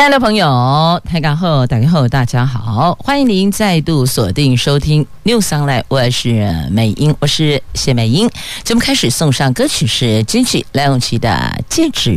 亲爱的朋友，台港后打开后，大家好，欢迎您再度锁定收听 News Online，我是美英，我是谢美英。节目开始送上歌曲是金曲梁咏琪的《戒指》。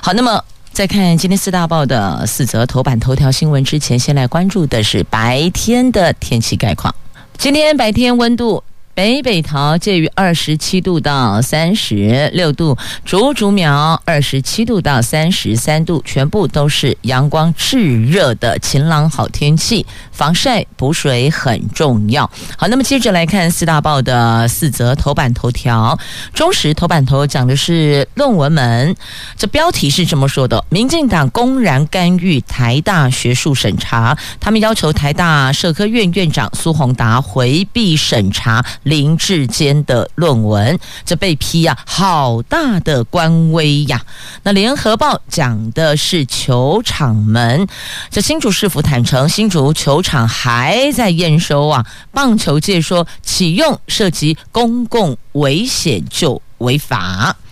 好，那么在看今天四大报的四则头版头条新闻之前，先来关注的是白天的天气概况。今天白天温度。北北桃介于二十七度到三十六度，竹竹苗二十七度到三十三度，全部都是阳光炙热的晴朗好天气，防晒补水很重要。好，那么接着来看四大报的四则头版头条。中时头版头讲的是论文门，这标题是这么说的：民进党公然干预台大学术审查，他们要求台大社科院院长苏宏达回避审查。林志坚的论文，这被批呀、啊，好大的官威呀！那联合报讲的是球场门，这新竹市府坦诚，新竹球场还在验收啊。棒球界说，启用涉及公共危险就违法。《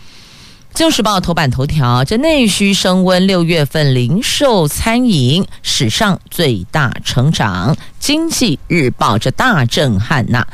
旧时报》头版头条：这内需升温，六月份零售餐饮史上最大成长。《经济日报》这大震撼呐！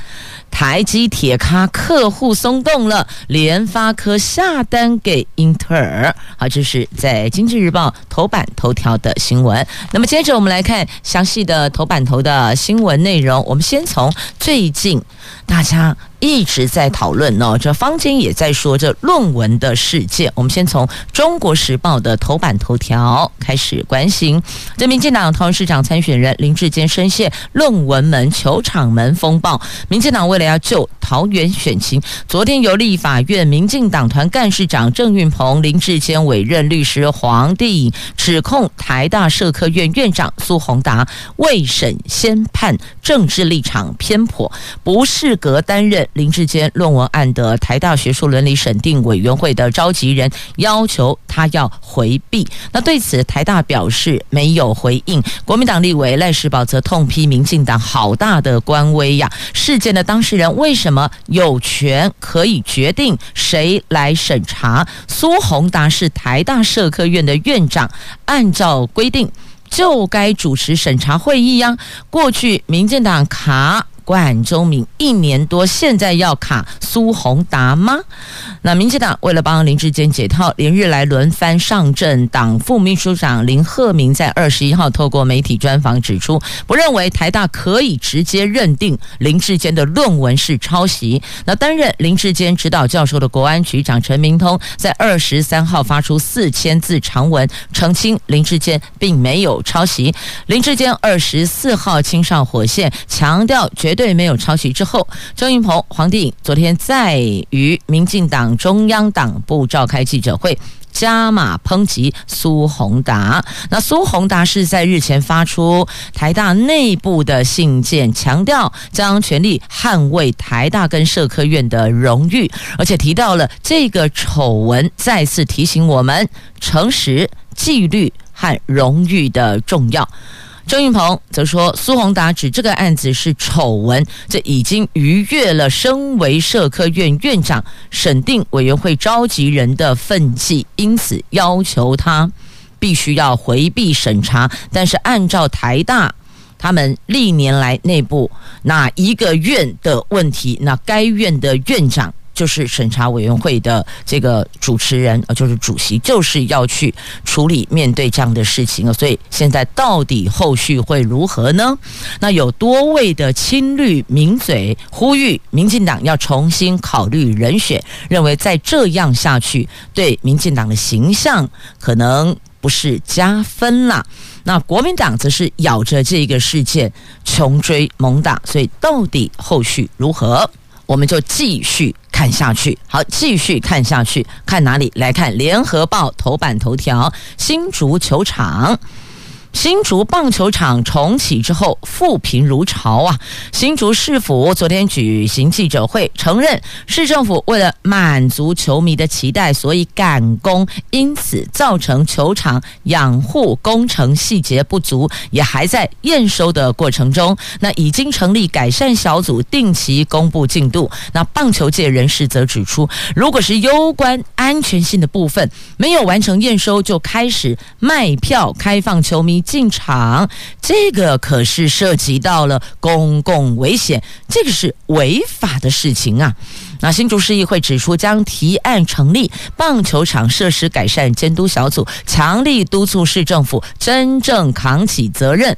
台积铁咖客户松动了，联发科下单给英特尔。好，这是在《经济日报》头版头条的新闻。那么接着我们来看详细的头版头的新闻内容。我们先从最近大家一直在讨论哦，这坊间也在说这论文的事件。我们先从《中国时报》的头版头条开始关心。这民进党桃园市长参选人林志坚深陷论文门、球场门风暴，民进党为了要救桃园选情，昨天由立法院民进党团干事长郑运鹏、林志坚委任律师黄帝指控台大社科院院长苏宏达未审先判，政治立场偏颇，不是适格担任林志坚论文案的台大学术伦理审定委员会的召集人，要求他要回避。那对此，台大表示没有回应。国民党立委赖世宝则痛批民进党好大的官威呀！事件的当事人为什么有权可以决定谁来审查？苏宏达是台大社科院的院长，按照规定就该主持审查会议呀。过去民进党卡。管中闵一年多，现在要卡苏宏达吗？那民进党为了帮林志坚解套，连日来轮番上阵。党副秘书长林鹤明在二十一号透过媒体专访指出，不认为台大可以直接认定林志坚的论文是抄袭。那担任林志坚指导教授的国安局长陈明通在二十三号发出四千字长文澄清林志坚并没有抄袭。林志坚二十四号亲上火线，强调绝。绝对没有抄袭。之后，周云鹏、黄帝颖昨天在与民进党中央党部召开记者会，加码抨击苏宏达。那苏宏达是在日前发出台大内部的信件，强调将全力捍卫台大跟社科院的荣誉，而且提到了这个丑闻，再次提醒我们诚实、纪律和荣誉的重要。郑运鹏则说，苏宏达指这个案子是丑闻，这已经逾越了身为社科院院长、审定委员会召集人的分际，因此要求他必须要回避审查。但是按照台大他们历年来内部哪一个院的问题，那该院的院长。就是审查委员会的这个主持人，呃，就是主席，就是要去处理面对这样的事情。所以现在到底后续会如何呢？那有多位的亲绿名嘴呼吁民进党要重新考虑人选，认为再这样下去对民进党的形象可能不是加分啦。那国民党则是咬着这个事件穷追猛打，所以到底后续如何？我们就继续看下去。好，继续看下去，看哪里？来看《联合报》头版头条：新足球场新竹棒球场重启之后，复评如潮啊！新竹市府昨天举行记者会，承认市政府为了满足球迷的期待，所以赶工，因此造成球场养护工程细节不足，也还在验收的过程中。那已经成立改善小组，定期公布进度。那棒球界人士则指出，如果是攸关安全性的部分没有完成验收，就开始卖票开放球迷进场，这个可是涉及到了公共危险，这个是违法的事情啊。那新竹市议会指出，将提案成立棒球场设施改善监督小组，强力督促市政府真正扛起责任。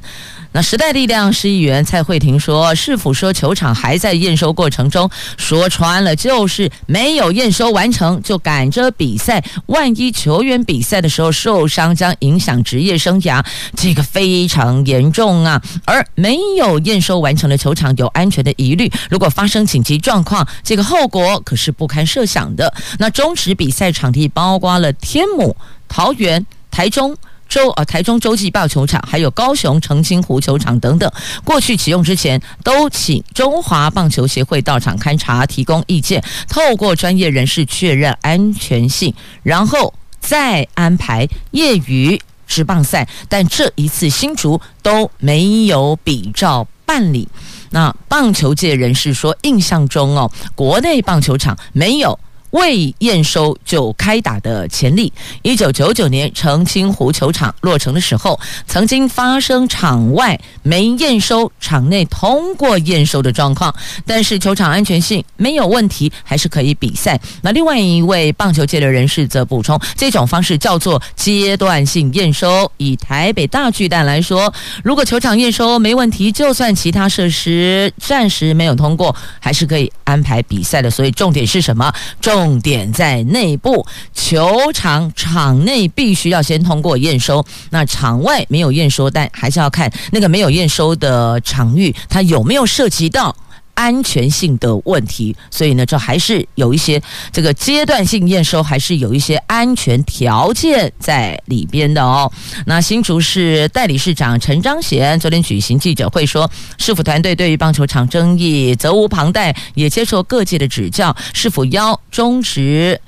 那时代力量市议员蔡慧婷说，市府说球场还在验收过程中，说穿了就是没有验收完成就赶着比赛，万一球员比赛的时候受伤，将影响职业生涯，这个非常严重啊。而没有验收完成的球场有安全的疑虑，如果发生紧急状况，这个后果可是不堪设想的。那终止比赛场地包括了天母、桃园、台中。洲啊，台中洲际棒球场，还有高雄澄清湖球场等等，过去启用之前，都请中华棒球协会到场勘察，提供意见，透过专业人士确认安全性，然后再安排业余职棒赛。但这一次新竹都没有比照办理。那棒球界人士说，印象中哦，国内棒球场没有。未验收就开打的潜力，一九九九年澄清湖球场落成的时候，曾经发生场外没验收、场内通过验收的状况，但是球场安全性没有问题，还是可以比赛。那另外一位棒球界的人士则补充，这种方式叫做阶段性验收。以台北大巨蛋来说，如果球场验收没问题，就算其他设施暂时没有通过，还是可以安排比赛的。所以重点是什么？重重点在内部球场场内必须要先通过验收，那场外没有验收，但还是要看那个没有验收的场域，它有没有涉及到安全性的问题。所以呢，这还是有一些这个阶段性验收，还是有一些安全条件在里边的哦。那新竹市代理市长陈彰贤昨天举行记者会说，市府团队对于棒球场争议责无旁贷，也接受各界的指教。市府邀中职，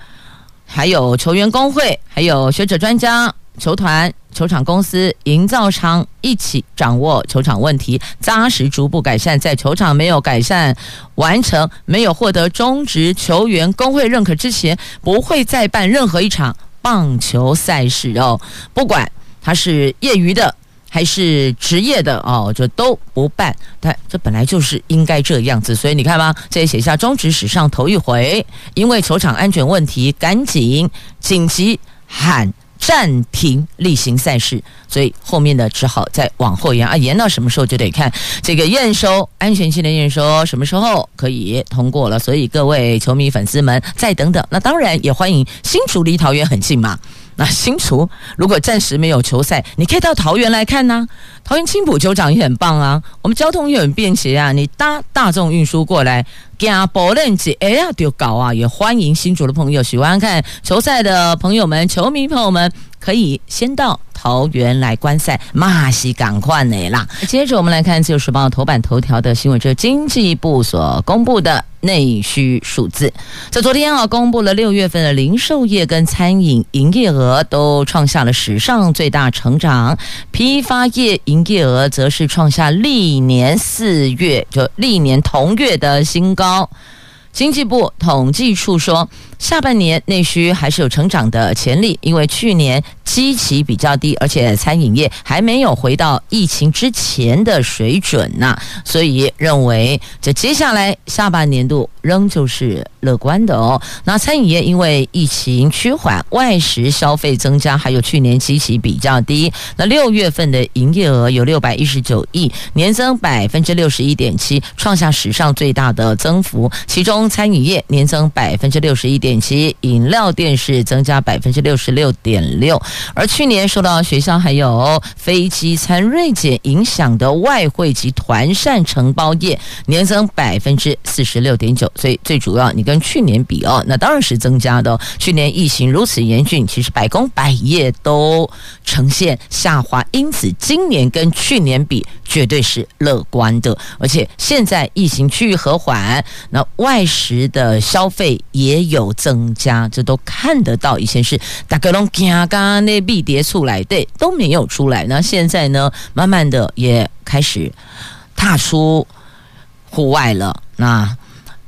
还有球员工会，还有学者专家、球团、球场公司、营造商一起掌握球场问题，扎实逐步改善。在球场没有改善完成、没有获得中职球员工会认可之前，不会再办任何一场棒球赛事哦。不管他是业余的。还是职业的哦，就都不办。但这本来就是应该这样子，所以你看吧，这也写下中职史上头一回，因为球场安全问题，赶紧紧急喊暂停例行赛事，所以后面的只好再往后延啊，延到什么时候就得看这个验收安全性的验收什么时候可以通过了。所以各位球迷粉丝们再等等，那当然也欢迎新竹离桃园很近嘛。那新竹如果暂时没有球赛，你可以到桃园来看呐。桃园青浦球场也很棒啊，我们交通也很便捷啊。你搭大众运输过来，加博认子哎呀就搞啊！也欢迎新竹的朋友，喜欢看球赛的朋友们、球迷朋友们，可以先到桃园来观赛，马西赶快的啦。接着我们来看《自由时报》头版头条的新闻，这是经济部所公布的。内需数字，在昨天啊，公布了六月份的零售业跟餐饮营业额都创下了史上最大成长，批发业营业额则是创下历年四月就历年同月的新高。经济部统计处说，下半年内需还是有成长的潜力，因为去年基期比较低，而且餐饮业还没有回到疫情之前的水准呐，所以认为这接下来下半年度仍旧是乐观的哦。那餐饮业因为疫情趋缓，外食消费增加，还有去年基期比较低，那六月份的营业额有六百一十九亿，年增百分之六十一点七，创下史上最大的增幅，其中餐饮业年增百分之六十一点点七，饮料店是增加百分之六十六点六，而去年受到学校还有飞机餐锐减影响的外汇及团膳承包业年增百分之四十六点九，所以最主要你跟去年比哦，那当然是增加的。去年疫情如此严峻，其实百工百业都呈现下滑，因此今年跟去年比绝对是乐观的。而且现在疫情趋于和缓，那外食的消费也有增加，这都看得到。以前是大家拢惊刚那币跌出来，对，都没有出来。那现在呢，慢慢的也开始踏出户外了。那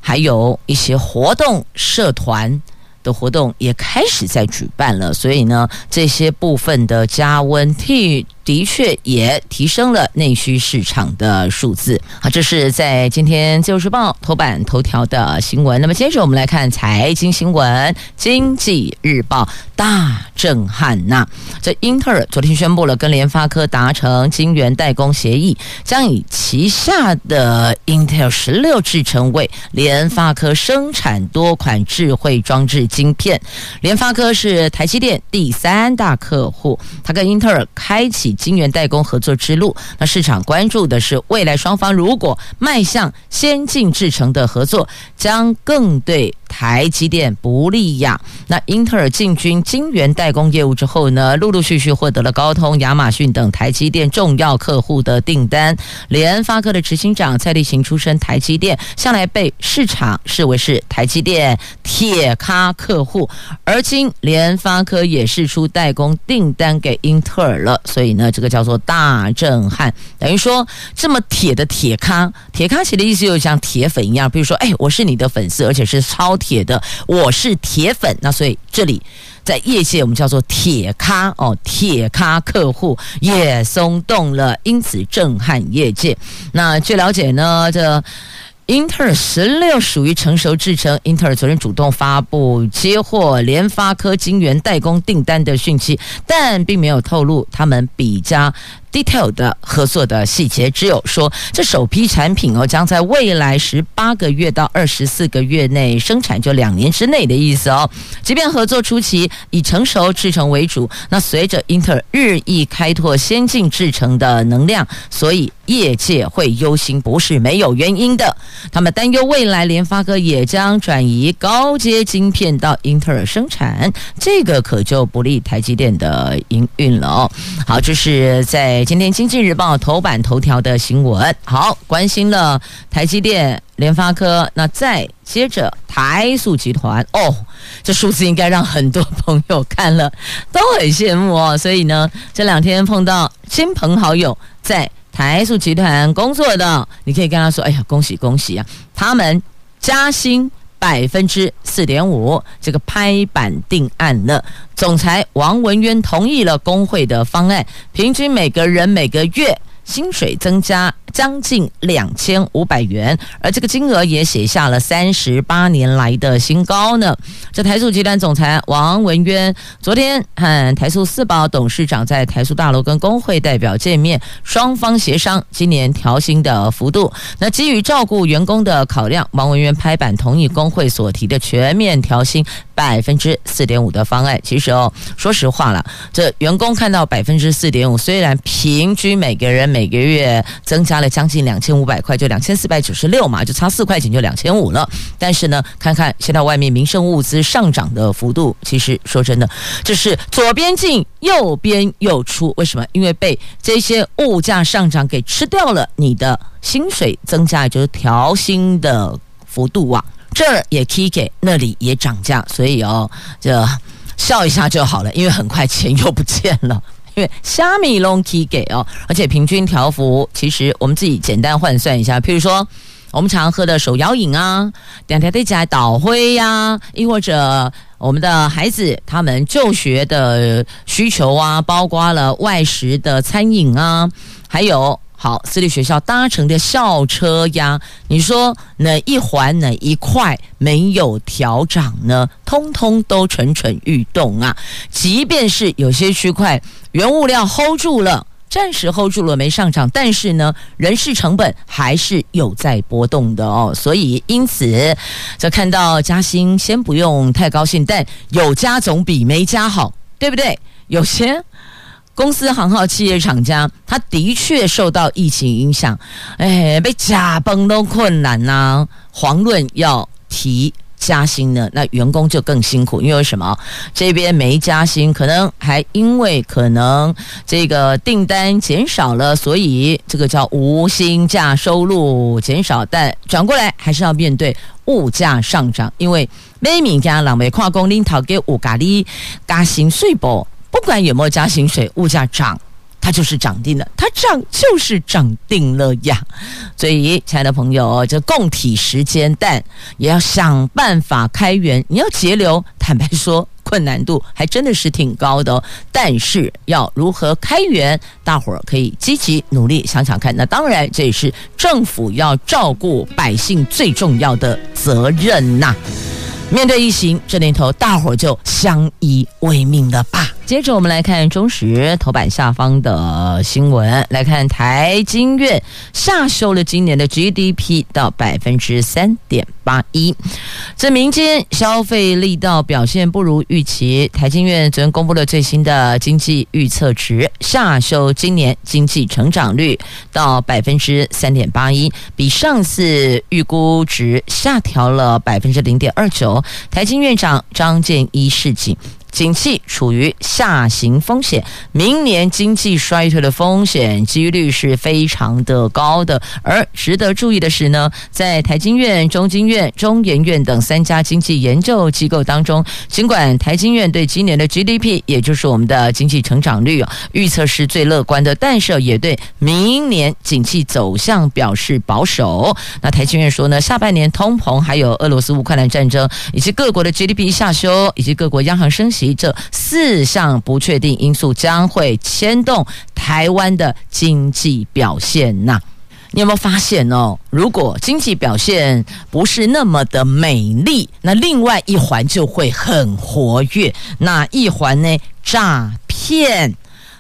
还有一些活动社团。的活动也开始在举办了，所以呢，这些部分的加温替的确也提升了内需市场的数字。好，这是在今天《自由时报》头版头条的新闻。那么接着我们来看财经新闻，《经济日报》大震撼呐！这英特尔昨天宣布了跟联发科达成晶圆代工协议，将以旗下的 Intel 十六制程为联发科生产多款智慧装置。晶片，联发科是台积电第三大客户，他跟英特尔开启晶圆代工合作之路。那市场关注的是，未来双方如果迈向先进制程的合作，将更对台积电不利呀。那英特尔进军晶圆代工业务之后呢，陆陆续续获得了高通、亚马逊等台积电重要客户的订单。联发科的执行长蔡力行出身台积电，向来被市场视为是台积电铁咖客户。而今联发科也释出代工订单给英特尔了，所以呢，这个叫做大震撼。等于说这么铁的铁咖，铁咖写的意思就像铁粉一样，比如说，哎，我是你的粉丝，而且是超。铁的，我是铁粉，那所以这里在业界我们叫做铁咖哦，铁咖客户也松动了，因此震撼业界。那据了解呢，这。英特尔十六属于成熟制程，英特尔昨天主动发布接获联发科晶圆代工订单的讯息，但并没有透露他们比较 detail 的合作的细节，只有说这首批产品哦将在未来十八个月到二十四个月内生产，就两年之内的意思哦。即便合作初期以成熟制程为主，那随着英特尔日益开拓先进制程的能量，所以。业界会忧心，不是没有原因的。他们担忧未来联发科也将转移高阶晶片到英特尔生产，这个可就不利台积电的营运了哦。好，这是在今天《经济日报》头版头条的新闻。好，关心了台积电、联发科，那再接着台塑集团哦，这数字应该让很多朋友看了都很羡慕哦。所以呢，这两天碰到亲朋好友在。台塑集团工作的，你可以跟他说：“哎呀，恭喜恭喜啊！他们加薪百分之四点五，这个拍板定案了。总裁王文渊同意了工会的方案，平均每个人每个月。”薪水增加将近两千五百元，而这个金额也写下了三十八年来的新高呢。这台塑集团总裁王文渊昨天和台塑四宝董事长在台塑大楼跟工会代表见面，双方协商今年调薪的幅度。那基于照顾员工的考量，王文渊拍板同意工会所提的全面调薪百分之四点五的方案。其实哦，说实话了，这员工看到百分之四点五，虽然平均每个人每每个月增加了将近两千五百块，就两千四百九十六嘛，就差四块钱就两千五了。但是呢，看看现在外面民生物资上涨的幅度，其实说真的，这是左边进右边又出。为什么？因为被这些物价上涨给吃掉了，你的薪水增加就是调薪的幅度啊，这儿也 K 给，那里也涨价，所以哦，就笑一下就好了，因为很快钱又不见了。因为虾米拢起价哦，而且平均调幅，其实我们自己简单换算一下，譬如说我们常喝的手摇饮啊，两条对起来倒灰呀，亦或者我们的孩子他们就学的需求啊，包括了外食的餐饮啊，还有。好，私立学校搭乘的校车呀，你说哪一环哪一块没有调涨呢？通通都蠢蠢欲动啊！即便是有些区块原物料 hold 住了，暂时 hold 住了没上涨，但是呢，人事成本还是有在波动的哦。所以因此，就看到加薪，先不用太高兴，但有加总比没加好，对不对？有些公司行号企业厂家，他的确受到疫情影响，哎，被加崩都困难呐、啊。遑论要提。加薪呢，那员工就更辛苦，因为什么？这边没加薪，可能还因为可能这个订单减少了，所以这个叫无薪假收入减少。但转过来还是要面对物价上涨，因为每名家两位跨工领头给五咖喱加薪税不？不管有没有加薪水，物价涨。它就是涨定了，它涨就是涨定了呀。所以，亲爱的朋友，这共体时间，但也要想办法开源。你要节流，坦白说，困难度还真的是挺高的哦。但是，要如何开源，大伙儿可以积极努力想想看。那当然，这也是政府要照顾百姓最重要的责任呐。面对疫情这年头，大伙儿就相依为命了吧。接着我们来看中时头版下方的新闻，来看台经院下修了今年的 GDP 到百分之三点八一，这民间消费力道表现不如预期。台经院昨天公布了最新的经济预测值，下修今年经济成长率到百分之三点八一，比上次预估值下调了百分之零点二九。台经院长张建一示警。景气处于下行风险，明年经济衰退的风险几率是非常的高的。而值得注意的是呢，在台经院、中经院、中研院等三家经济研究机构当中，尽管台经院对今年的 GDP，也就是我们的经济成长率预测是最乐观的，但是也对明年景气走向表示保守。那台经院说呢，下半年通膨，还有俄罗斯乌克兰战争，以及各国的 GDP 下修，以及各国央行升息。其这四项不确定因素将会牵动台湾的经济表现呐。你有没有发现哦？如果经济表现不是那么的美丽，那另外一环就会很活跃。那一环呢？诈骗。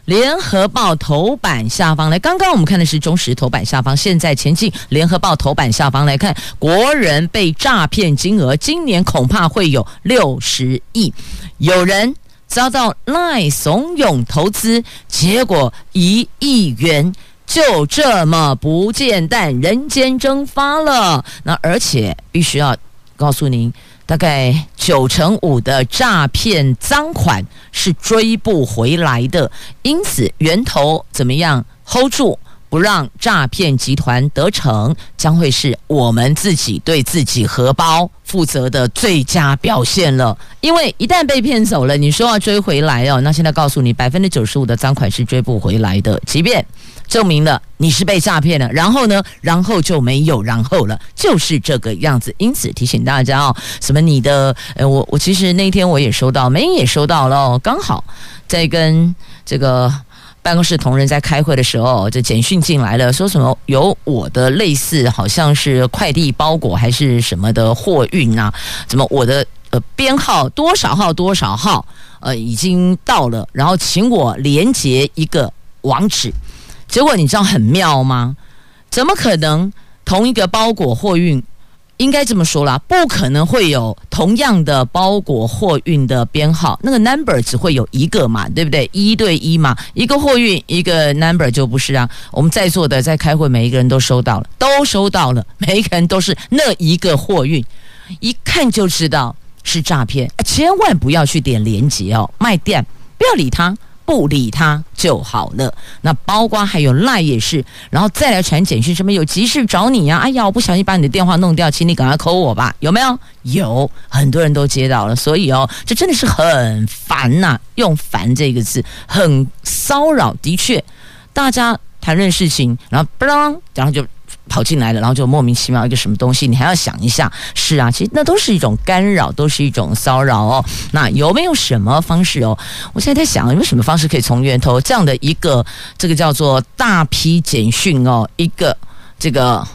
联合报头版下方来，刚刚我们看的是中时头版下方，现在前进联合报头版下方来看，国人被诈骗金额今年恐怕会有六十亿，有人遭到赖怂恿投资，结果一亿元就这么不见，但人间蒸发了。那而且必须要告诉您。大概九成五的诈骗赃款是追不回来的，因此源头怎么样？hold 住，不让诈骗集团得逞，将会是我们自己对自己荷包负责的最佳表现了。因为一旦被骗走了，你说要追回来哦，那现在告诉你，百分之九十五的赃款是追不回来的，即便。证明了你是被诈骗了，然后呢，然后就没有然后了，就是这个样子。因此提醒大家哦，什么你的，呃，我我其实那天我也收到，梅英也收到了哦，刚好在跟这个办公室同仁在开会的时候，这简讯进来了，说什么有我的类似好像是快递包裹还是什么的货运啊，怎么我的呃编号多少号多少号呃已经到了，然后请我连接一个网址。结果你知道很妙吗？怎么可能同一个包裹货运？应该这么说啦，不可能会有同样的包裹货运的编号，那个 number 只会有一个嘛，对不对？一对一嘛，一个货运一个 number 就不是啊。我们在座的在开会，每一个人都收到了，都收到了，每一个人都是那一个货运，一看就知道是诈骗，千万不要去点连接哦，卖店不要理他。不理他就好了。那包括还有赖也是，然后再来传简讯，什么有急事找你呀、啊？哎呀，我不小心把你的电话弄掉，请你赶快 call 我吧。有没有？有很多人都接到了，所以哦，这真的是很烦呐、用“烦”这个字，很骚扰。的确，大家谈论事情，然后不啷，然后就。跑进来了，然后就莫名其妙一个什么东西，你还要想一下。是啊，其实那都是一种干扰，都是一种骚扰哦。那有没有什么方式哦？我现在在想，有没有什么方式可以从源头这样的一个这个叫做大批简讯哦，一个这个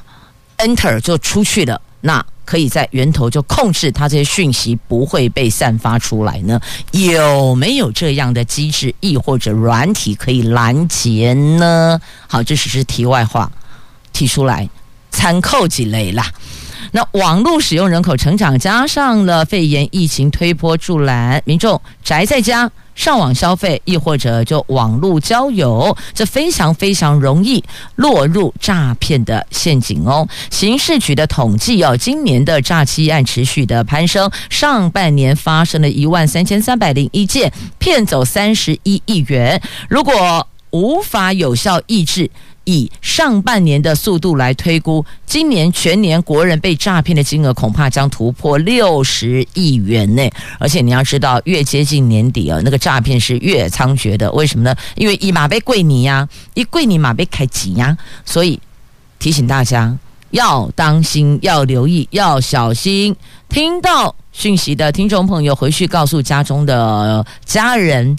enter 就出去了，那可以在源头就控制它这些讯息不会被散发出来呢？有没有这样的机制，亦或者软体可以拦截呢？好，这只是题外话。提出来，参考几类啦。那网络使用人口成长，加上了肺炎疫情推波助澜，民众宅在家上网消费，亦或者就网络交友，这非常非常容易落入诈骗的陷阱哦。刑事局的统计哦，今年的诈欺案持续的攀升，上半年发生了一万三千三百零一件，骗走三十一亿元。如果无法有效抑制，以上半年的速度来推估，今年全年国人被诈骗的金额恐怕将突破六十亿元呢。而且你要知道，越接近年底啊，那个诈骗是越猖獗的。为什么呢？因为一马被贵你呀，一贵你马被开挤呀。所以提醒大家要当心，要留意，要小心。听到讯息的听众朋友，回去告诉家中的家人、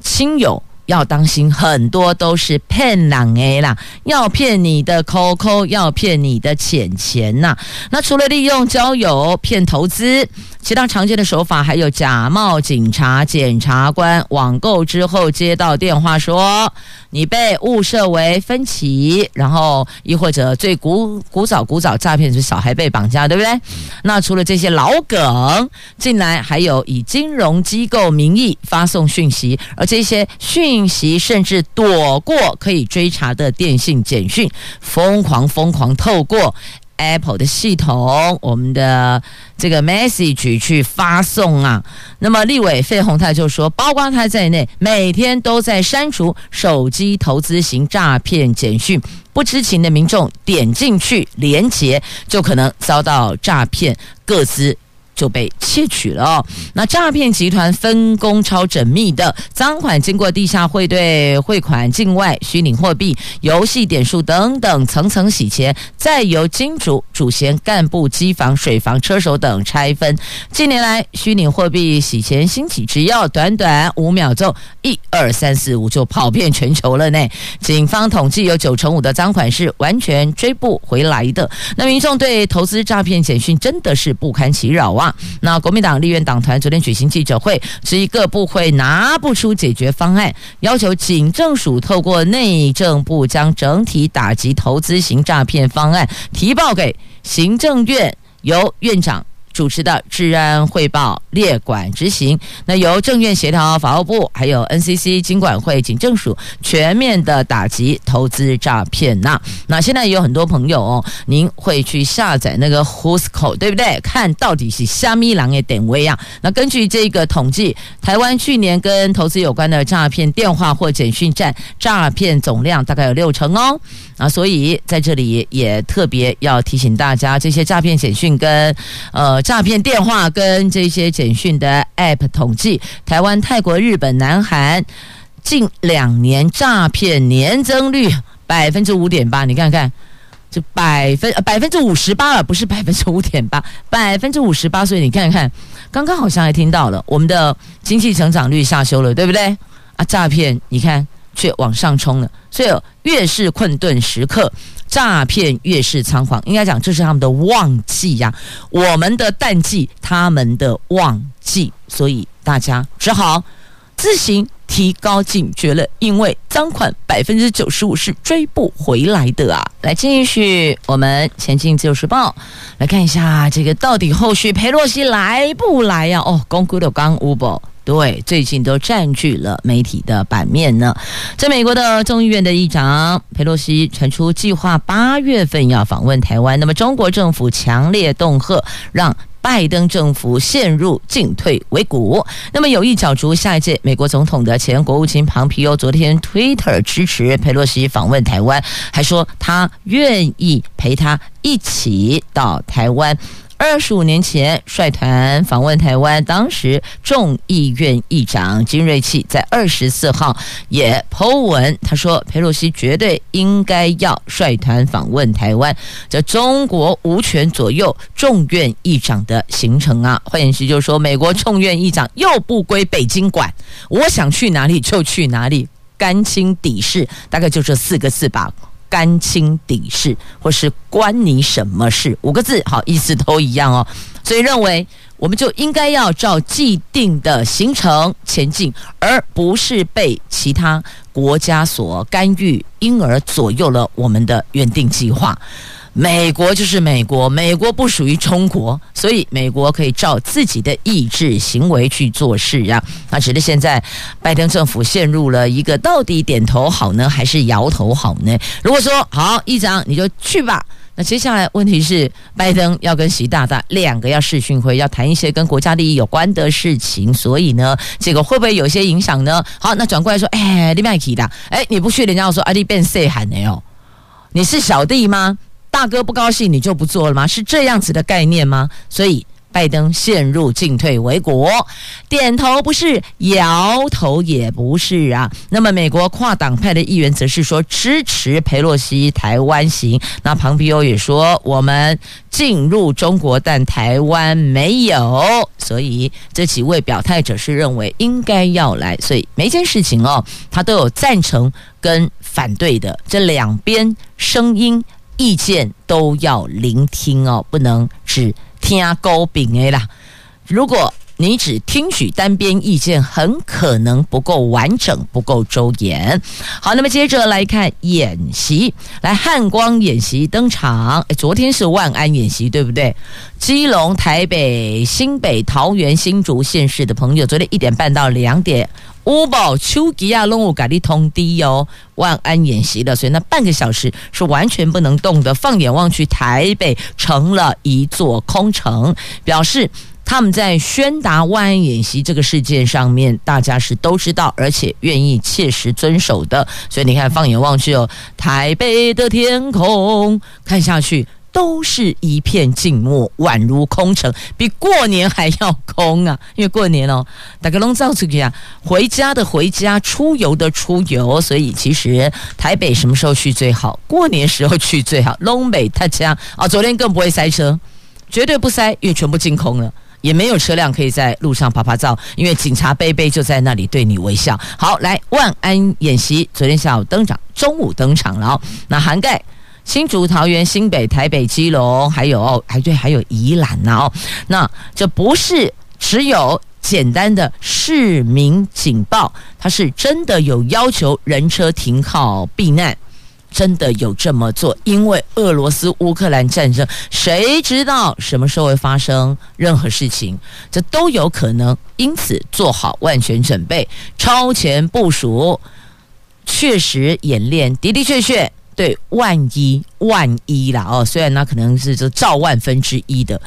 亲友。要当心，很多都是骗人哎啦，要骗你的 QQ，要骗你的钱钱呐。那除了利用交友骗投资，其他常见的手法还有假冒警察、检察官，网购之后接到电话说你被误设为分期，然后亦或者最古古早古早诈骗是小孩被绑架，对不对？那除了这些老梗，近来还有以金融机构名义发送讯息，而这些讯。信息甚至躲过可以追查的电信简讯，疯狂疯狂透过 Apple 的系统，我们的这个 Message 去发送啊。那么立委费鸿泰就说，包括他在内，每天都在删除手机投资型诈骗简讯，不知情的民众点进去连接，就可能遭到诈骗，各资。就被窃取了哦。那诈骗集团分工超缜密的，赃款经过地下汇兑汇款境外，虚拟货币、游戏点数等等层层洗钱，再由金主、主嫌、干部、机房、水房、车手等拆分。近年来，虚拟货币洗钱兴起，只要短短五秒钟，一二三四五就跑遍全球了呢。警方统计，有九成五的赃款是完全追不回来的。那民众对投资诈骗简讯真的是不堪其扰啊！那国民党立院党团昨天举行记者会，质疑各部会拿不出解决方案，要求警政署透过内政部将整体打击投资型诈骗方案提报给行政院，由院长。主持的治安汇报列管执行，那由政院协调法务部，还有 NCC 金管会警政署全面的打击投资诈骗呐。那现在有很多朋友哦，您会去下载那个 Whoscall 对不对？看到底是虾米狼的点位啊？那根据这个统计，台湾去年跟投资有关的诈骗电话或简讯站诈骗总量大概有六成哦。啊，所以在这里也特别要提醒大家，这些诈骗简讯跟呃诈骗电话跟这些简讯的 App 统计，台湾、泰国、日本、南韩近两年诈骗年增率百分之五点八，你看看，这百分百分之五十八，而不是百分之五点八，百分之五十八。所以你看看，刚刚好像还听到了，我们的经济成长率下修了，对不对？啊，诈骗，你看。却往上冲了，所以越是困顿时刻，诈骗越是猖狂。应该讲，这是他们的旺季呀，我们的淡季，他们的旺季，所以大家只好自行提高警觉了，因为赃款百分之九十五是追不回来的啊！来继续我们前进自由时报来看一下这个到底后续裴洛西来不来呀？哦，公估的刚乌宝。对，最近都占据了媒体的版面呢。在美国的众议院的议长佩洛西传出计划八月份要访问台湾，那么中国政府强烈恫吓，让拜登政府陷入进退维谷。那么有意角逐下一届美国总统的前国务卿庞皮欧昨天 Twitter 支持佩洛西访问台湾，还说他愿意陪他一起到台湾。二十五年前率团访问台湾，当时众议院议长金瑞气在二十四号也 po 文，他说佩洛西绝对应该要率团访问台湾，这中国无权左右众院议长的行程啊。换言之，就是说美国众院议长又不归北京管，我想去哪里就去哪里，甘亲抵事，大概就这四个字吧。干亲底事，或是关你什么事？五个字，好，意思都一样哦。所以认为，我们就应该要照既定的行程前进，而不是被其他国家所干预，因而左右了我们的原定计划。美国就是美国，美国不属于中国，所以美国可以照自己的意志行为去做事啊。那只是现在拜登政府陷入了一个到底点头好呢，还是摇头好呢？如果说好，议长你就去吧。那接下来问题是，拜登要跟习大大两个要视讯会，要谈一些跟国家利益有关的事情，所以呢，这个会不会有些影响呢？好，那转过来说，哎，你别去的，哎，你不去，人家要说啊，你变细汉的哟，你是小弟吗？大哥不高兴，你就不做了吗？是这样子的概念吗？所以拜登陷入进退维谷，点头不是，摇头也不是啊。那么美国跨党派的议员则是说支持佩洛西台湾行。那庞皮欧也说我们进入中国，但台湾没有。所以这几位表态者是认为应该要来。所以每件事情哦，他都有赞成跟反对的这两边声音。意见都要聆听哦，不能只听高饼哎啦。如果你只听取单边意见，很可能不够完整，不够周延。好，那么接着来看演习，来汉光演习登场。昨天是万安演习，对不对？基隆、台北、新北、桃园、新竹县市的朋友，昨天一点半到两点。乌宝丘吉亚隆武咖喱通低哦，万安演习了，所以那半个小时是完全不能动的。放眼望去，台北成了一座空城，表示他们在宣达万安演习这个事件上面，大家是都知道，而且愿意切实遵守的。所以你看，放眼望去哦，台北的天空看下去。都是一片静默，宛如空城，比过年还要空啊！因为过年哦，大家拢造出去啊，回家的回家，出游的出游，所以其实台北什么时候去最好？过年时候去最好。东北他家啊，昨天更不会塞车，绝对不塞，因为全部净空了，也没有车辆可以在路上趴趴走，因为警察杯杯就在那里对你微笑。好，来万安演习，昨天下午登场，中午登场了哦，那涵盖。新竹、桃园、新北、台北、基隆，还有哦，还对，还有宜兰呢哦。那这不是只有简单的市民警报，它是真的有要求人车停靠避难，真的有这么做。因为俄罗斯乌克兰战争，谁知道什么时候会发生任何事情，这都有可能。因此，做好万全准备，超前部署，确实演练的的确确。对，万一万一啦哦，虽然那可能是这兆万分之一的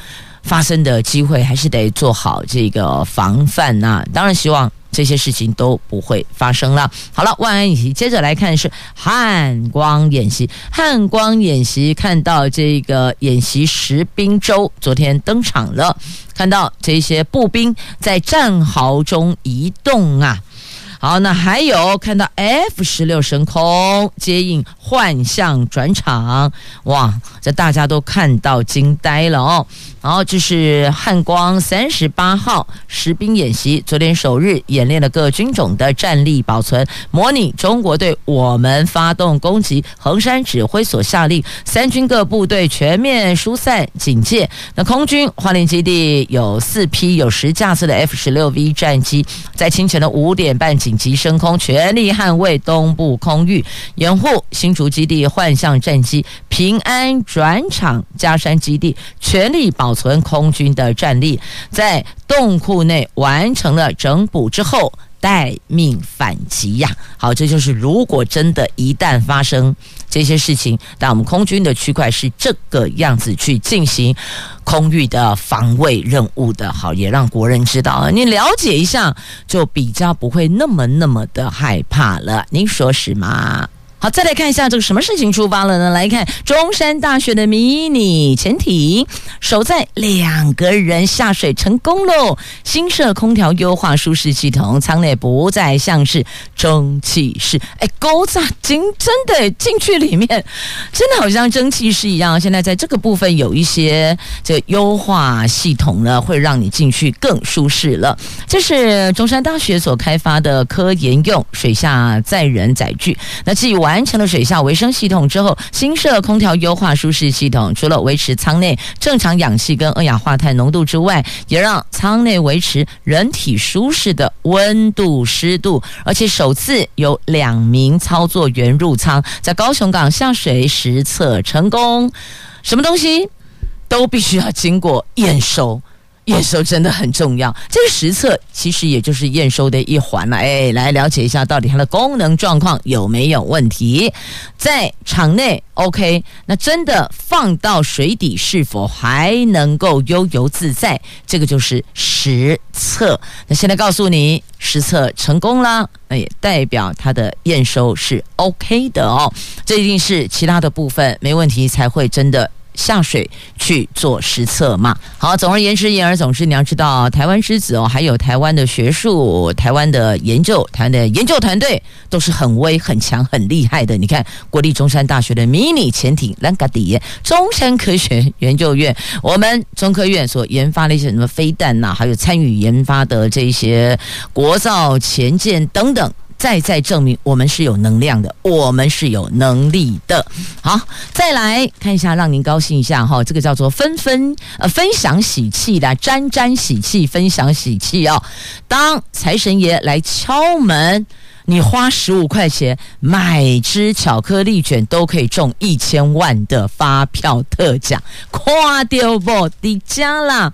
发生的机会，还是得做好这个防范呐、啊。当然，希望这些事情都不会发生了。好了，万安演习，接着来看是汉光演习。汉光演习看到这个演习实兵周昨天登场了，看到这些步兵在战壕中移动啊。好，那还有看到 F 十六升空接应幻象转场，哇，这大家都看到惊呆了哦。然后这是汉光三十八号实兵演习，昨天首日演练了各军种的战力保存，模拟中国对我们发动攻击。横山指挥所下令，三军各部队全面疏散警戒。那空军花莲基地有四批有十架次的 F 十六 V 战机，在清晨的五点半紧急升空，全力捍卫东部空域，掩护新竹基地幻象战机平安转场，加山基地全力保。存空军的战力，在洞库内完成了整补之后，待命反击呀。好，这就是如果真的一旦发生这些事情，那我们空军的区块是这个样子去进行空域的防卫任务的。好，也让国人知道，你了解一下，就比较不会那么那么的害怕了。您说是吗？好，再来看一下这个什么事情出发了呢？来看中山大学的迷你潜艇，首载两个人下水成功喽！新设空调优化舒适系统，舱内不再像是蒸汽室。哎，勾扎金真的进去里面，真的好像蒸汽室一样。现在在这个部分有一些这优化系统呢，会让你进去更舒适了。这是中山大学所开发的科研用水下载人载具。那既完。完成了水下维生系统之后，新设空调优化舒适系统，除了维持舱内正常氧气跟二氧化碳浓度之外，也让舱内维持人体舒适的温度湿度。而且首次有两名操作员入舱，在高雄港下水实测成功。什么东西都必须要经过验收。验收真的很重要，这个实测其实也就是验收的一环了。哎，来了解一下到底它的功能状况有没有问题，在场内 OK，那真的放到水底是否还能够悠游自在？这个就是实测。那现在告诉你，实测成功了，那也代表它的验收是 OK 的哦。这一定是其他的部分没问题才会真的。下水去做实测嘛？好，总而言之，言而总之，你要知道，台湾之子哦，还有台湾的学术、台湾的研究、台湾的研究团队都是很威、很强、很厉害的。你看，国立中山大学的迷你潜艇兰卡迪，中山科学研究院，我们中科院所研发的一些什么飞弹呐，还有参与研发的这些国造潜舰等等。再再证明我们是有能量的，我们是有能力的。好，再来看一下，让您高兴一下哈，这个叫做分分呃分享喜气的，沾沾喜气，分享喜气哦。当财神爷来敲门，你花十五块钱买支巧克力卷，都可以中一千万的发票特奖，夸掉不的家啦！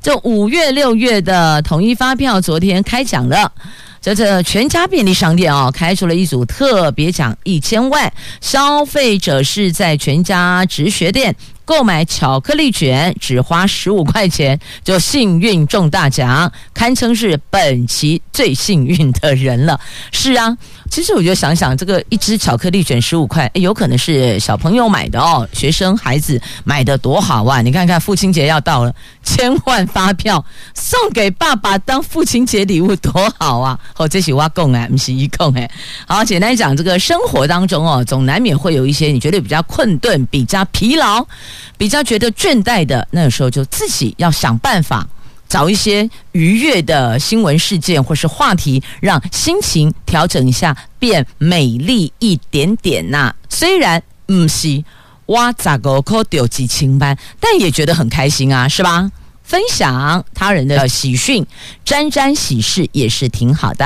这五月六月的统一发票，昨天开奖了。这这全家便利商店啊，开出了一组特别奖一千万，消费者是在全家直学店购买巧克力卷，只花十五块钱就幸运中大奖，堪称是本期最幸运的人了。是啊。其实我就想想，这个一支巧克力卷十五块，有可能是小朋友买的哦，学生孩子买的多好啊！你看看父亲节要到了，千万发票送给爸爸当父亲节礼物多好啊！哦，这是我讲哎，不是一讲哎。好，简单讲，这个生活当中哦，总难免会有一些你觉得比较困顿、比较疲劳、比较觉得倦怠的，那个时候就自己要想办法。找一些愉悦的新闻事件或是话题，让心情调整一下，变美丽一点点呐、虽然唔是哇咋个扣丢几千班，但也觉得很开心啊，是吧？分享他人的喜讯，沾沾喜事也是挺好的。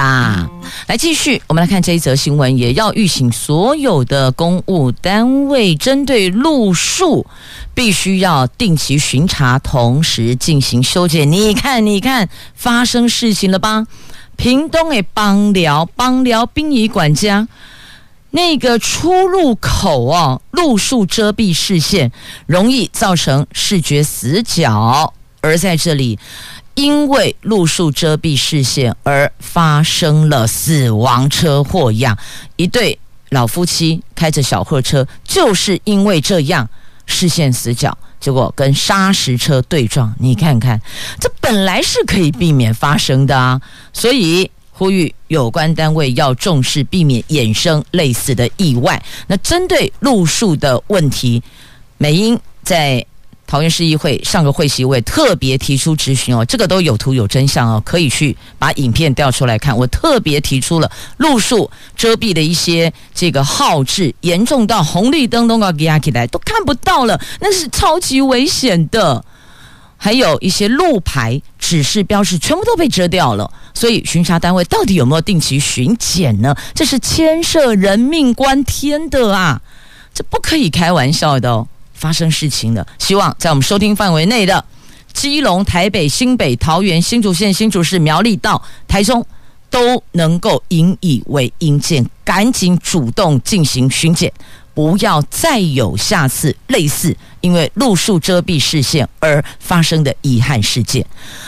来继续，我们来看这一则新闻，也要预醒所有的公务单位，针对路树必须要定期巡查，同时进行修剪。你看，你看，发生事情了吧？屏东诶，邦寮邦寮殡仪馆家那个出入口哦，路树遮蔽视线，容易造成视觉死角。而在这里，因为路树遮蔽视线而发生了死亡车祸一样，一对老夫妻开着小货车，就是因为这样视线死角，结果跟砂石车对撞。你看看，这本来是可以避免发生的啊！所以呼吁有关单位要重视，避免衍生类似的意外。那针对路树的问题，美英在。桃园市议会上个会席我也特别提出质询哦，这个都有图有真相哦，可以去把影片调出来看。我特别提出了路树遮蔽的一些这个号志，严重到红绿灯都要压起来，都看不到了，那是超级危险的。还有一些路牌指示标识全部都被遮掉了，所以巡查单位到底有没有定期巡检呢？这是牵涉人命关天的啊，这不可以开玩笑的哦。发生事情了，希望在我们收听范围内的基隆、台北、新北、桃园、新竹县、新竹市、苗栗到台中都能够引以为营鉴，赶紧主动进行巡检，不要再有下次类似因为路树遮蔽视线而发生的遗憾事件。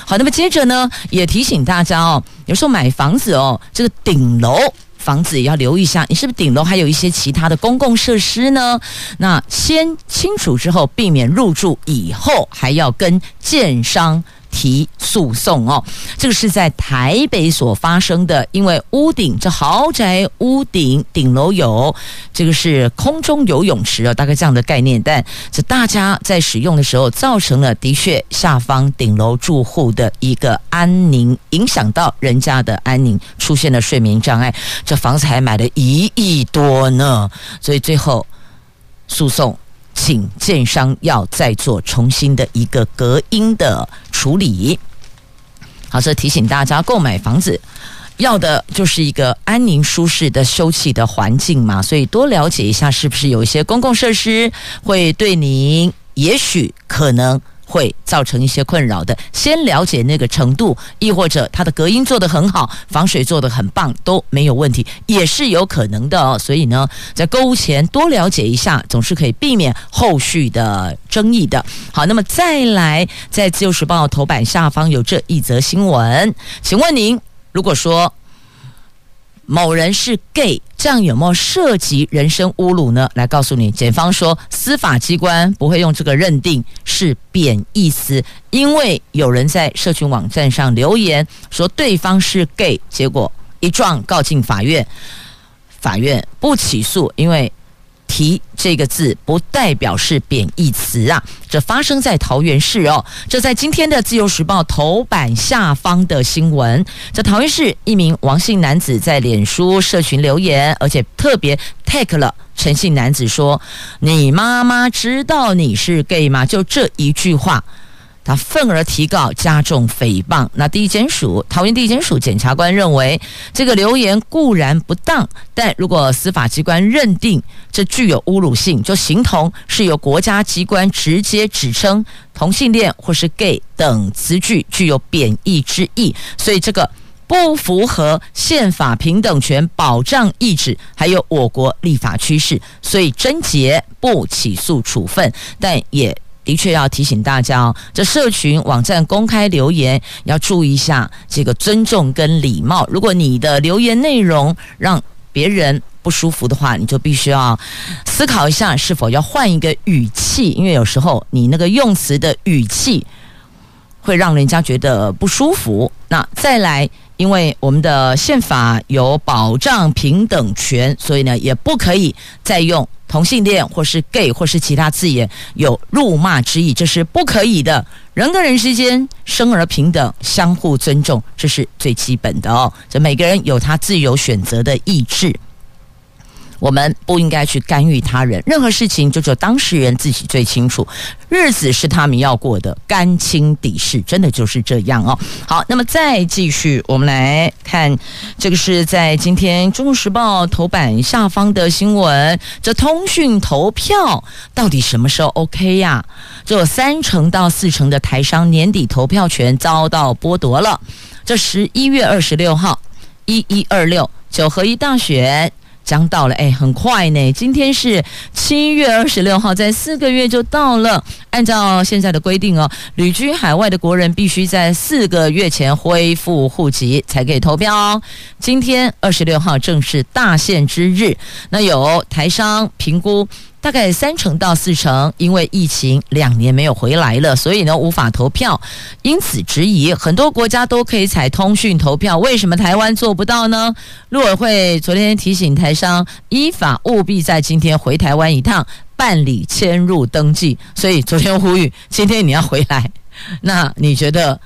好，那么接着呢，也提醒大家哦，有时候买房子哦，这个顶楼。房子也要留意一下，你是不是顶楼还有一些其他的公共设施呢？那先清楚之后，避免入住以后还要跟建商。提诉讼哦，这个是在台北所发生的，因为屋顶这豪宅屋顶顶楼有这个是空中游泳池啊，大概这样的概念，但这大家在使用的时候，造成了的确下方顶楼住户的一个安宁，影响到人家的安宁，出现了睡眠障碍，这房子还买了一亿多呢，所以最后诉讼。请建商要再做重新的一个隔音的处理。好，这提醒大家，购买房子要的就是一个安宁舒适的休憩的环境嘛，所以多了解一下，是不是有一些公共设施会对您也许可能。会造成一些困扰的，先了解那个程度，亦或者它的隔音做得很好，防水做得很棒，都没有问题，也是有可能的哦。所以呢，在购物前多了解一下，总是可以避免后续的争议的。好，那么再来，在自由时报头版下方有这一则新闻，请问您，如果说。某人是 gay，这样有没有涉及人身侮辱呢？来告诉你，检方说司法机关不会用这个认定是贬义词，因为有人在社群网站上留言说对方是 gay，结果一状告进法院，法院不起诉，因为。提这个字不代表是贬义词啊！这发生在桃园市哦。这在今天的《自由时报》头版下方的新闻。这桃园市一名王姓男子在脸书社群留言，而且特别 tag 了陈姓男子说：“你妈妈知道你是 gay 吗？”就这一句话。他愤而提告，加重诽谤。那地检署桃园地检署检察官认为，这个留言固然不当，但如果司法机关认定这具有侮辱性，就形同是由国家机关直接指称同性恋或是 gay 等词句具有贬义之意，所以这个不符合宪法平等权保障意志，还有我国立法趋势，所以侦结不起诉处分，但也。的确要提醒大家哦，这社群网站公开留言要注意一下这个尊重跟礼貌。如果你的留言内容让别人不舒服的话，你就必须要思考一下是否要换一个语气，因为有时候你那个用词的语气会让人家觉得不舒服。那再来，因为我们的宪法有保障平等权，所以呢，也不可以再用。同性恋或是 gay 或是其他字眼有辱骂之意，这是不可以的。人跟人之间生而平等，相互尊重，这是最基本的哦。这每个人有他自由选择的意志。我们不应该去干预他人，任何事情就只有当事人自己最清楚。日子是他们要过的，甘清底事，真的就是这样哦。好，那么再继续，我们来看这个是在今天《中国时报》头版下方的新闻。这通讯投票到底什么时候 OK 呀？只有三成到四成的台商年底投票权遭到剥夺了。这十一月二十六号，一一二六九合一大选。将到了，哎，很快呢。今天是七月二十六号，在四个月就到了。按照现在的规定哦，旅居海外的国人必须在四个月前恢复户籍才可以投标。今天二十六号正是大限之日，那有台商评估。大概三成到四成，因为疫情两年没有回来了，所以呢无法投票。因此质疑很多国家都可以采通讯投票，为什么台湾做不到呢？陆委会昨天提醒台商，依法务必在今天回台湾一趟办理迁入登记。所以昨天呼吁，今天你要回来，那你觉得？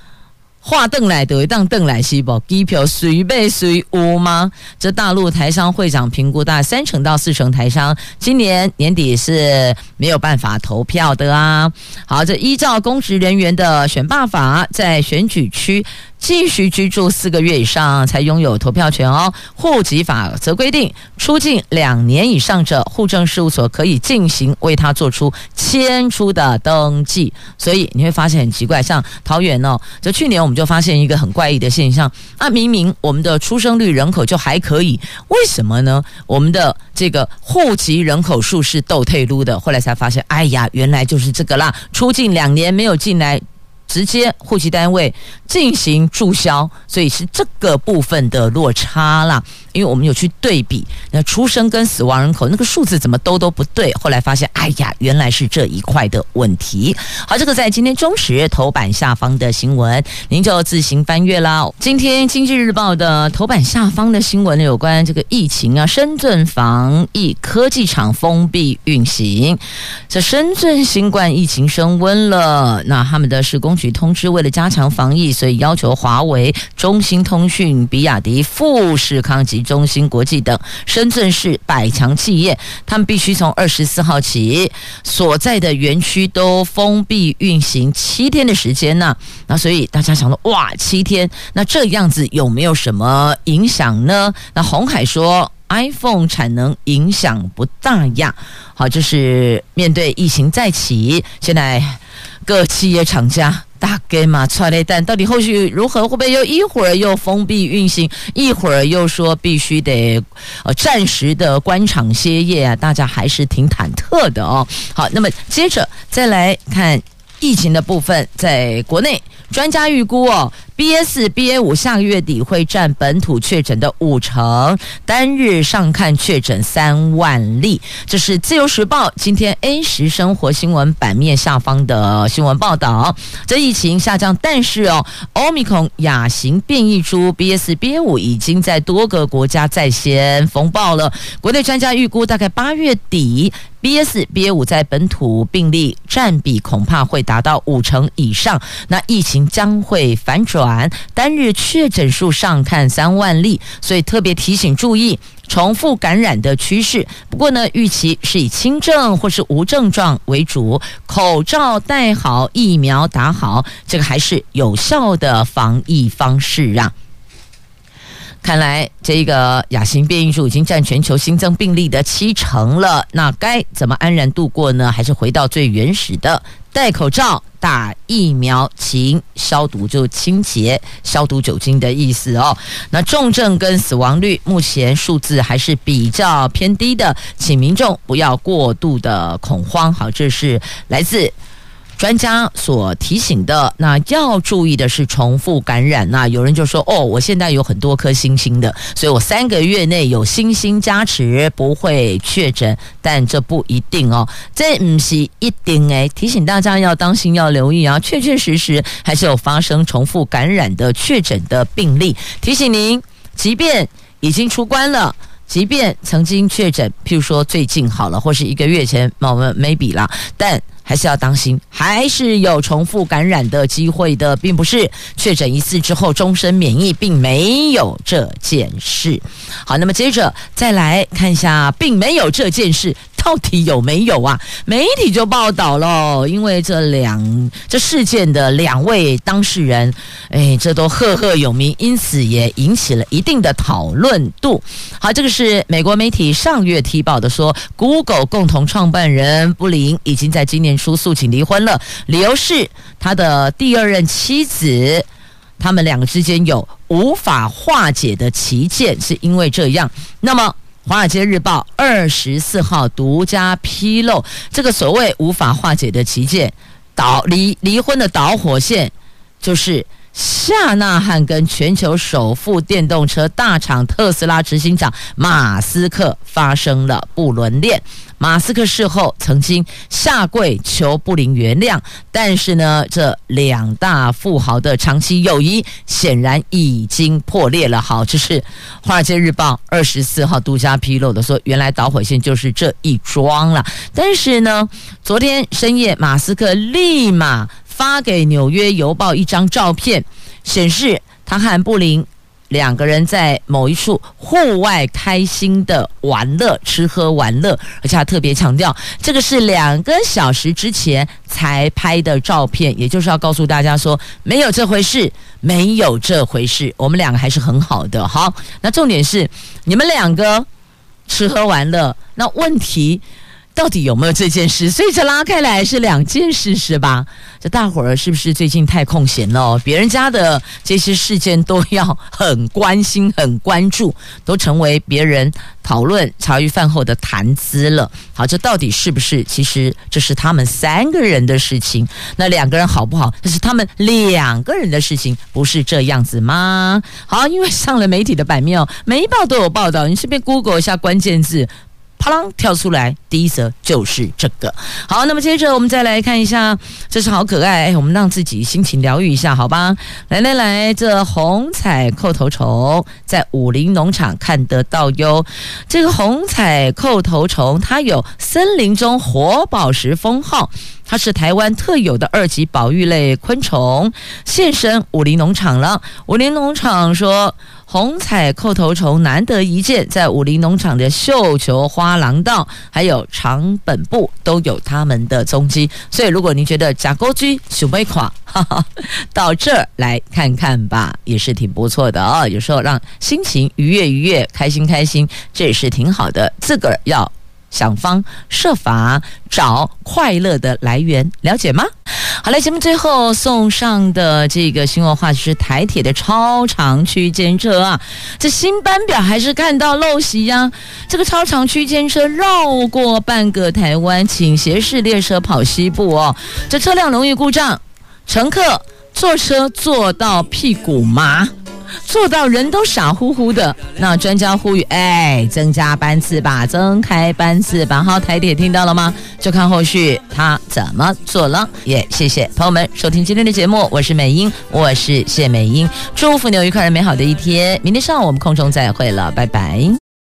画邓来得当邓来西不？机票随便随乌吗？这大陆台商会长评估，大概三成到四成台商今年年底是没有办法投票的啊。好，这依照公职人员的选罢法，在选举区。继续居住四个月以上才拥有投票权哦。户籍法则规定，出境两年以上者，户政事务所可以进行为他做出迁出的登记。所以你会发现很奇怪，像桃园哦，这去年我们就发现一个很怪异的现象啊，明明我们的出生率人口就还可以，为什么呢？我们的这个户籍人口数是倒退噜的，后来才发现，哎呀，原来就是这个啦，出境两年没有进来。直接户籍单位进行注销，所以是这个部分的落差啦。因为我们有去对比那出生跟死亡人口那个数字怎么都都不对，后来发现，哎呀，原来是这一块的问题。好，这个在今天中时头版下方的新闻，您就自行翻阅啦。今天经济日报的头版下方的新闻呢有关这个疫情啊，深圳防疫科技厂封闭运行。这深圳新冠疫情升温了，那他们的施工局通知，为了加强防疫，所以要求华为、中兴通讯、比亚迪、富士康及中芯国际等深圳市百强企业，他们必须从二十四号起所在的园区都封闭运行七天的时间呢。那所以大家想说，哇，七天，那这样子有没有什么影响呢？那红海说。iPhone 产能影响不大呀。好，就是面对疫情再起，现在各企业厂家。大概嘛，穿雷弹到底后续如何？会不会又一会儿又封闭运行，一会儿又说必须得呃暂时的关场歇业啊？大家还是挺忐忑的哦。好，那么接着再来看疫情的部分，在国内。专家预估哦，B S B A 五下个月底会占本土确诊的五成，单日上看确诊三万例。这是自由时报今天 A 十生活新闻版面下方的新闻报道。这疫情下降，但是哦，Omicron 亚型变异株 B S B A 五已经在多个国家再现风暴了。国内专家预估，大概八月底。B S B A 五在本土病例占比恐怕会达到五成以上，那疫情将会反转，单日确诊数上看三万例，所以特别提醒注意重复感染的趋势。不过呢，预期是以轻症或是无症状为主，口罩戴好，疫苗打好，这个还是有效的防疫方式啊。看来这个亚型变异株已经占全球新增病例的七成了，那该怎么安然度过呢？还是回到最原始的戴口罩、打疫苗、勤消毒，就清洁、消毒酒精的意思哦。那重症跟死亡率目前数字还是比较偏低的，请民众不要过度的恐慌。好，这是来自。专家所提醒的，那要注意的是重复感染。那有人就说：“哦，我现在有很多颗星星的，所以我三个月内有星星加持，不会确诊。”但这不一定哦，这不是一定诶。提醒大家要当心，要留意啊！确确实实还是有发生重复感染的确诊的病例。提醒您，即便已经出关了，即便曾经确诊，譬如说最近好了，或是一个月前，那我们 maybe 啦，但。还是要当心，还是有重复感染的机会的，并不是确诊一次之后终身免疫，并没有这件事。好，那么接着再来看一下，并没有这件事。到底有没有啊？媒体就报道了，因为这两这事件的两位当事人，哎，这都赫赫有名，因此也引起了一定的讨论度。好，这个是美国媒体上月提报的说，说 Google 共同创办人布林已经在今年初诉请离婚了，理由是他的第二任妻子，他们两个之间有无法化解的歧见，是因为这样。那么。《华尔街日报》二十四号独家披露，这个所谓无法化解的旗舰，导离离婚的导火线，就是夏纳汉跟全球首富电动车大厂特斯拉执行长马斯克发生了不伦恋。马斯克事后曾经下跪求布林原谅，但是呢，这两大富豪的长期友谊显然已经破裂了。好，这是《华尔街日报》二十四号独家披露的，说原来导火线就是这一桩了。但是呢，昨天深夜，马斯克立马发给《纽约邮报》一张照片，显示他和布林。两个人在某一处户外开心的玩乐、吃喝玩乐，而且还特别强调，这个是两个小时之前才拍的照片，也就是要告诉大家说，没有这回事，没有这回事，我们两个还是很好的。好，那重点是你们两个吃喝玩乐，那问题。到底有没有这件事？所以这拉开来是两件事，是吧？这大伙儿是不是最近太空闲了？别人家的这些事件都要很关心、很关注，都成为别人讨论茶余饭后的谈资了。好，这到底是不是？其实这是他们三个人的事情。那两个人好不好？这是他们两个人的事情，不是这样子吗？好，因为上了媒体的版面哦，每一报都有报道，你顺便 Google 一下关键字。啪啷跳出来，第一则就是这个。好，那么接着我们再来看一下，这是好可爱。哎，我们让自己心情疗愈一下，好吧？来来来，这红彩扣头虫在武林农场看得到哟。这个红彩扣头虫，它有森林中活宝石封号，它是台湾特有的二级保育类昆虫，现身武林农场了。武林农场说。红彩扣头虫难得一见，在武林农场的绣球花廊道，还有长本部都有他们的踪迹。所以，如果您觉得甲沟居鼠妹垮，哈哈，到这儿来看看吧，也是挺不错的啊。有时候让心情愉悦愉悦，开心开心，这也是挺好的。自个儿要。想方设法找快乐的来源，了解吗？好嘞，节目最后送上的这个新闻话题是台铁的超长区间车啊，这新班表还是看到陋习呀。这个超长区间车绕过半个台湾，倾斜式列车跑西部哦，这车辆容易故障，乘客坐车坐到屁股麻。做到人都傻乎乎的，那专家呼吁，哎，增加班次吧，增开班次吧。好，台铁听到了吗？就看后续他怎么做了。也、谢谢朋友们收听今天的节目，我是美英，我是谢美英，祝福你有愉快美好的一天。明天上午我们空中再会了，拜拜。